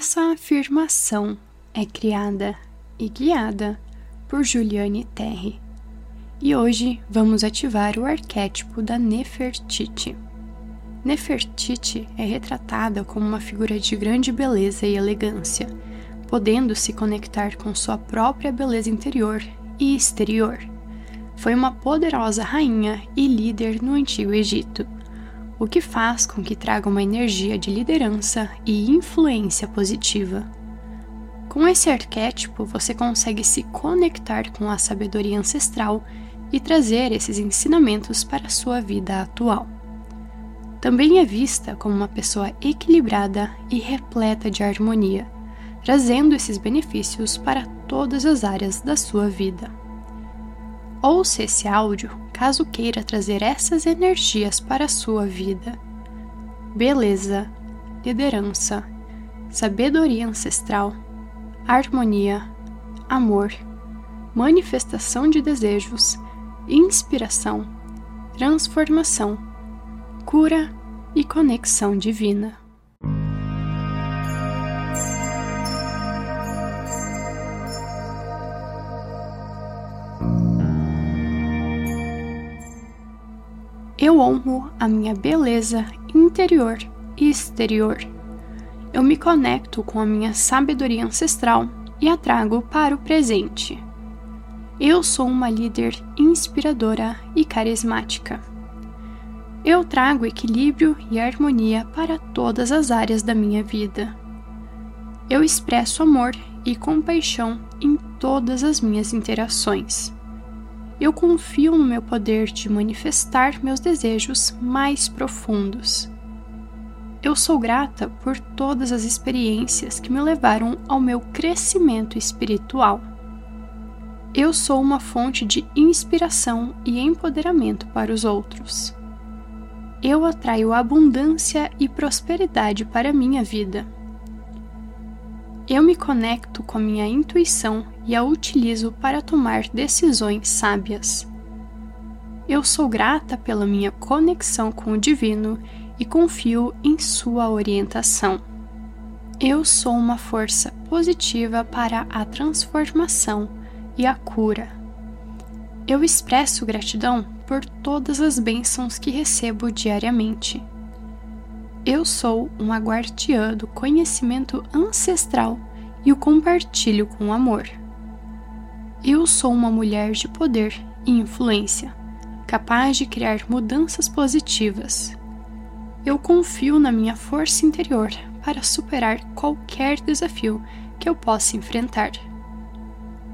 Essa afirmação é criada e guiada por Juliane Terry. E hoje vamos ativar o arquétipo da Nefertiti. Nefertiti é retratada como uma figura de grande beleza e elegância, podendo se conectar com sua própria beleza interior e exterior. Foi uma poderosa rainha e líder no Antigo Egito o que faz com que traga uma energia de liderança e influência positiva. Com esse arquétipo, você consegue se conectar com a sabedoria ancestral e trazer esses ensinamentos para a sua vida atual. Também é vista como uma pessoa equilibrada e repleta de harmonia, trazendo esses benefícios para todas as áreas da sua vida. Ouça esse áudio caso queira trazer essas energias para a sua vida. Beleza, liderança, sabedoria ancestral, harmonia, amor, manifestação de desejos, inspiração, transformação, cura e conexão divina. Eu honro a minha beleza interior e exterior. Eu me conecto com a minha sabedoria ancestral e a trago para o presente. Eu sou uma líder inspiradora e carismática. Eu trago equilíbrio e harmonia para todas as áreas da minha vida. Eu expresso amor e compaixão em todas as minhas interações eu confio no meu poder de manifestar meus desejos mais profundos. Eu sou grata por todas as experiências que me levaram ao meu crescimento espiritual. Eu sou uma fonte de inspiração e empoderamento para os outros. Eu atraio abundância e prosperidade para a minha vida. Eu me conecto com a minha intuição e a utilizo para tomar decisões sábias. Eu sou grata pela minha conexão com o Divino e confio em sua orientação. Eu sou uma força positiva para a transformação e a cura. Eu expresso gratidão por todas as bênçãos que recebo diariamente. Eu sou uma guardiã do conhecimento ancestral e o compartilho com amor. Eu sou uma mulher de poder e influência, capaz de criar mudanças positivas. Eu confio na minha força interior para superar qualquer desafio que eu possa enfrentar.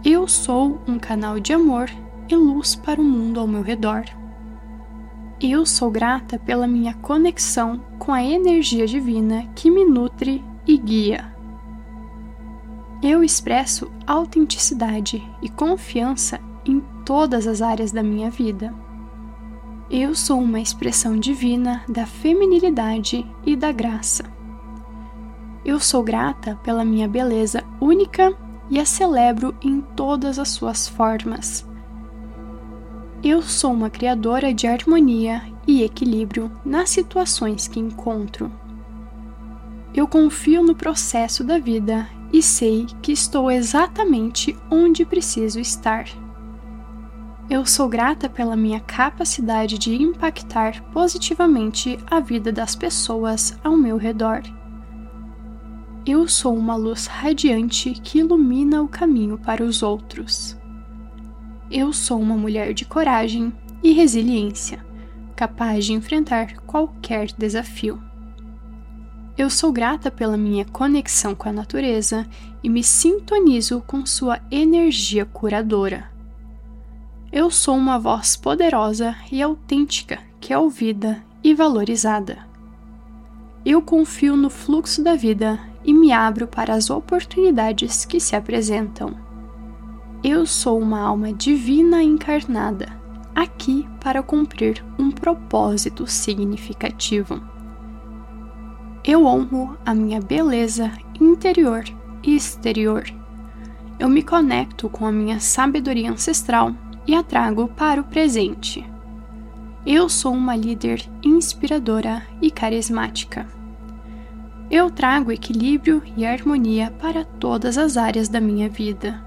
Eu sou um canal de amor e luz para o mundo ao meu redor. Eu sou grata pela minha conexão com a energia divina que me nutre e guia. Eu expresso autenticidade e confiança em todas as áreas da minha vida. Eu sou uma expressão divina da feminilidade e da graça. Eu sou grata pela minha beleza única e a celebro em todas as suas formas. Eu sou uma criadora de harmonia e equilíbrio nas situações que encontro. Eu confio no processo da vida e sei que estou exatamente onde preciso estar. Eu sou grata pela minha capacidade de impactar positivamente a vida das pessoas ao meu redor. Eu sou uma luz radiante que ilumina o caminho para os outros. Eu sou uma mulher de coragem e resiliência, capaz de enfrentar qualquer desafio. Eu sou grata pela minha conexão com a natureza e me sintonizo com sua energia curadora. Eu sou uma voz poderosa e autêntica que é ouvida e valorizada. Eu confio no fluxo da vida e me abro para as oportunidades que se apresentam. Eu sou uma alma divina encarnada, aqui para cumprir um propósito significativo. Eu honro a minha beleza interior e exterior. Eu me conecto com a minha sabedoria ancestral e a trago para o presente. Eu sou uma líder inspiradora e carismática. Eu trago equilíbrio e harmonia para todas as áreas da minha vida.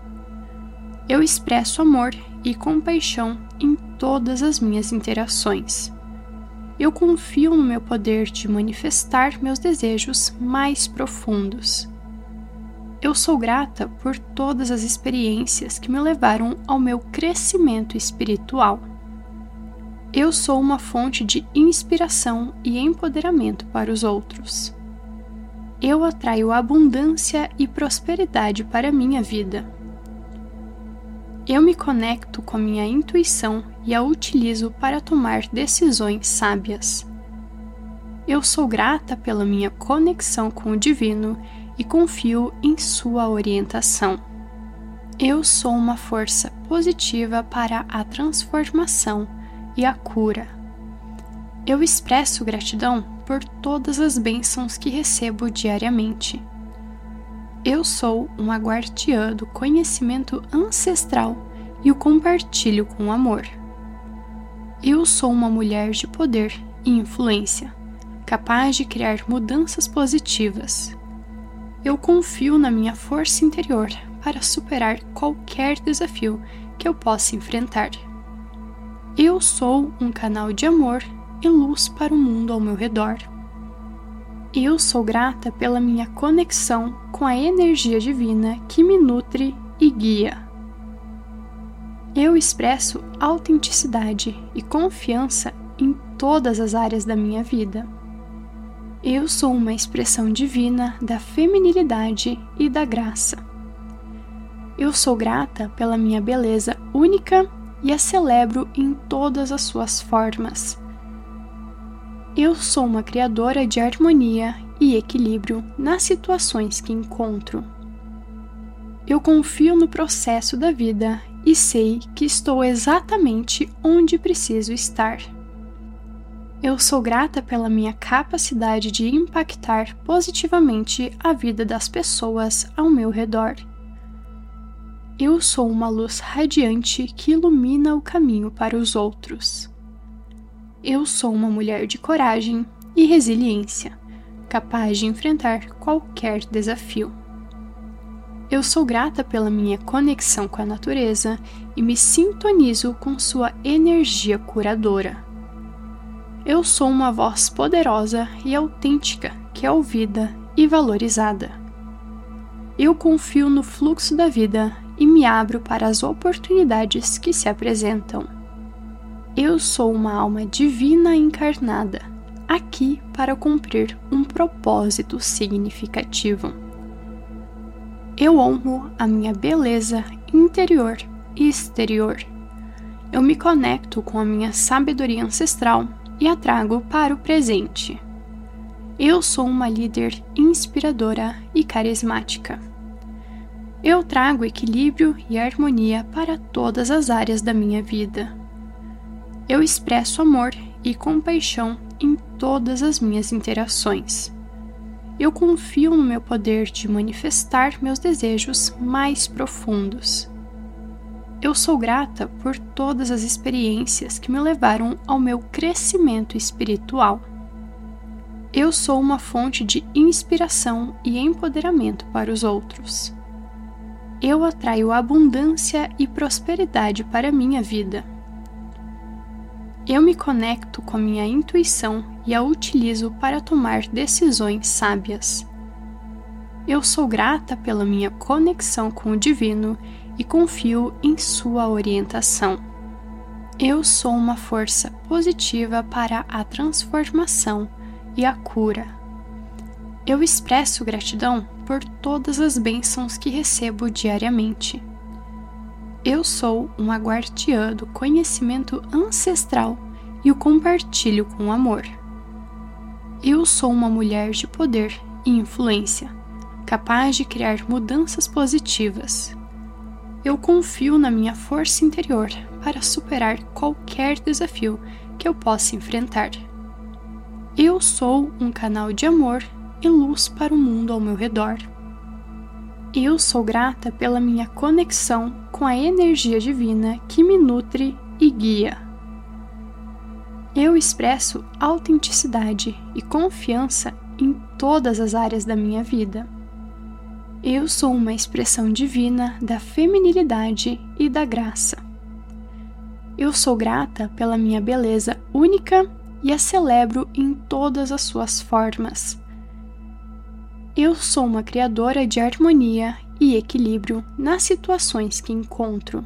Eu expresso amor e compaixão em todas as minhas interações. Eu confio no meu poder de manifestar meus desejos mais profundos. Eu sou grata por todas as experiências que me levaram ao meu crescimento espiritual. Eu sou uma fonte de inspiração e empoderamento para os outros. Eu atraio abundância e prosperidade para minha vida. Eu me conecto com minha intuição e a utilizo para tomar decisões sábias. Eu sou grata pela minha conexão com o divino e confio em sua orientação. Eu sou uma força positiva para a transformação e a cura. Eu expresso gratidão por todas as bênçãos que recebo diariamente. Eu sou uma guardiã do conhecimento ancestral e o compartilho com amor. Eu sou uma mulher de poder e influência, capaz de criar mudanças positivas. Eu confio na minha força interior para superar qualquer desafio que eu possa enfrentar. Eu sou um canal de amor e luz para o mundo ao meu redor. Eu sou grata pela minha conexão com a energia divina que me nutre e guia. Eu expresso autenticidade e confiança em todas as áreas da minha vida. Eu sou uma expressão divina da feminilidade e da graça. Eu sou grata pela minha beleza única e a celebro em todas as suas formas. Eu sou uma criadora de harmonia e equilíbrio nas situações que encontro. Eu confio no processo da vida e sei que estou exatamente onde preciso estar. Eu sou grata pela minha capacidade de impactar positivamente a vida das pessoas ao meu redor. Eu sou uma luz radiante que ilumina o caminho para os outros. Eu sou uma mulher de coragem e resiliência, capaz de enfrentar qualquer desafio. Eu sou grata pela minha conexão com a natureza e me sintonizo com sua energia curadora. Eu sou uma voz poderosa e autêntica que é ouvida e valorizada. Eu confio no fluxo da vida e me abro para as oportunidades que se apresentam. Eu sou uma alma divina encarnada, aqui para cumprir um propósito significativo eu honro a minha beleza interior e exterior. Eu me conecto com a minha sabedoria ancestral e a trago para o presente. Eu sou uma líder inspiradora e carismática. Eu trago equilíbrio e harmonia para todas as áreas da minha vida. Eu expresso amor e compaixão em todas as minhas interações eu confio no meu poder de manifestar meus desejos mais profundos. Eu sou grata por todas as experiências que me levaram ao meu crescimento espiritual. Eu sou uma fonte de inspiração e empoderamento para os outros. Eu atraio abundância e prosperidade para minha vida. Eu me conecto com minha intuição e a utilizo para tomar decisões sábias. Eu sou grata pela minha conexão com o divino e confio em sua orientação. Eu sou uma força positiva para a transformação e a cura. Eu expresso gratidão por todas as bênçãos que recebo diariamente. Eu sou uma guardiã do conhecimento ancestral e o compartilho com amor. Eu sou uma mulher de poder e influência, capaz de criar mudanças positivas. Eu confio na minha força interior para superar qualquer desafio que eu possa enfrentar. Eu sou um canal de amor e luz para o mundo ao meu redor. Eu sou grata pela minha conexão com a energia divina que me nutre e guia. Eu expresso autenticidade e confiança em todas as áreas da minha vida. Eu sou uma expressão divina da feminilidade e da graça. Eu sou grata pela minha beleza única e a celebro em todas as suas formas. Eu sou uma criadora de harmonia e equilíbrio nas situações que encontro.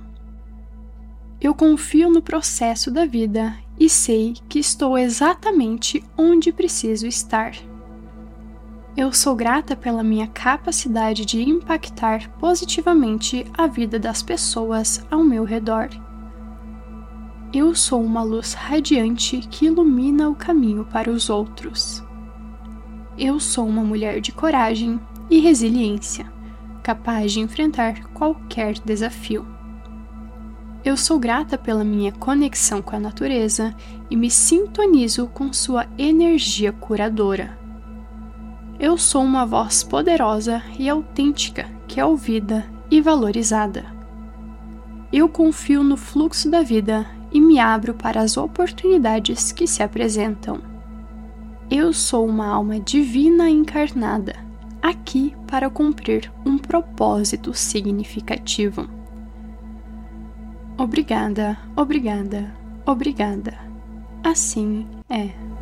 Eu confio no processo da vida e sei que estou exatamente onde preciso estar. Eu sou grata pela minha capacidade de impactar positivamente a vida das pessoas ao meu redor. Eu sou uma luz radiante que ilumina o caminho para os outros. Eu sou uma mulher de coragem e resiliência, capaz de enfrentar qualquer desafio. Eu sou grata pela minha conexão com a natureza e me sintonizo com sua energia curadora. Eu sou uma voz poderosa e autêntica que é ouvida e valorizada. Eu confio no fluxo da vida e me abro para as oportunidades que se apresentam. Eu sou uma alma divina encarnada, aqui para cumprir um propósito significativo. Obrigada, obrigada, obrigada. Assim é.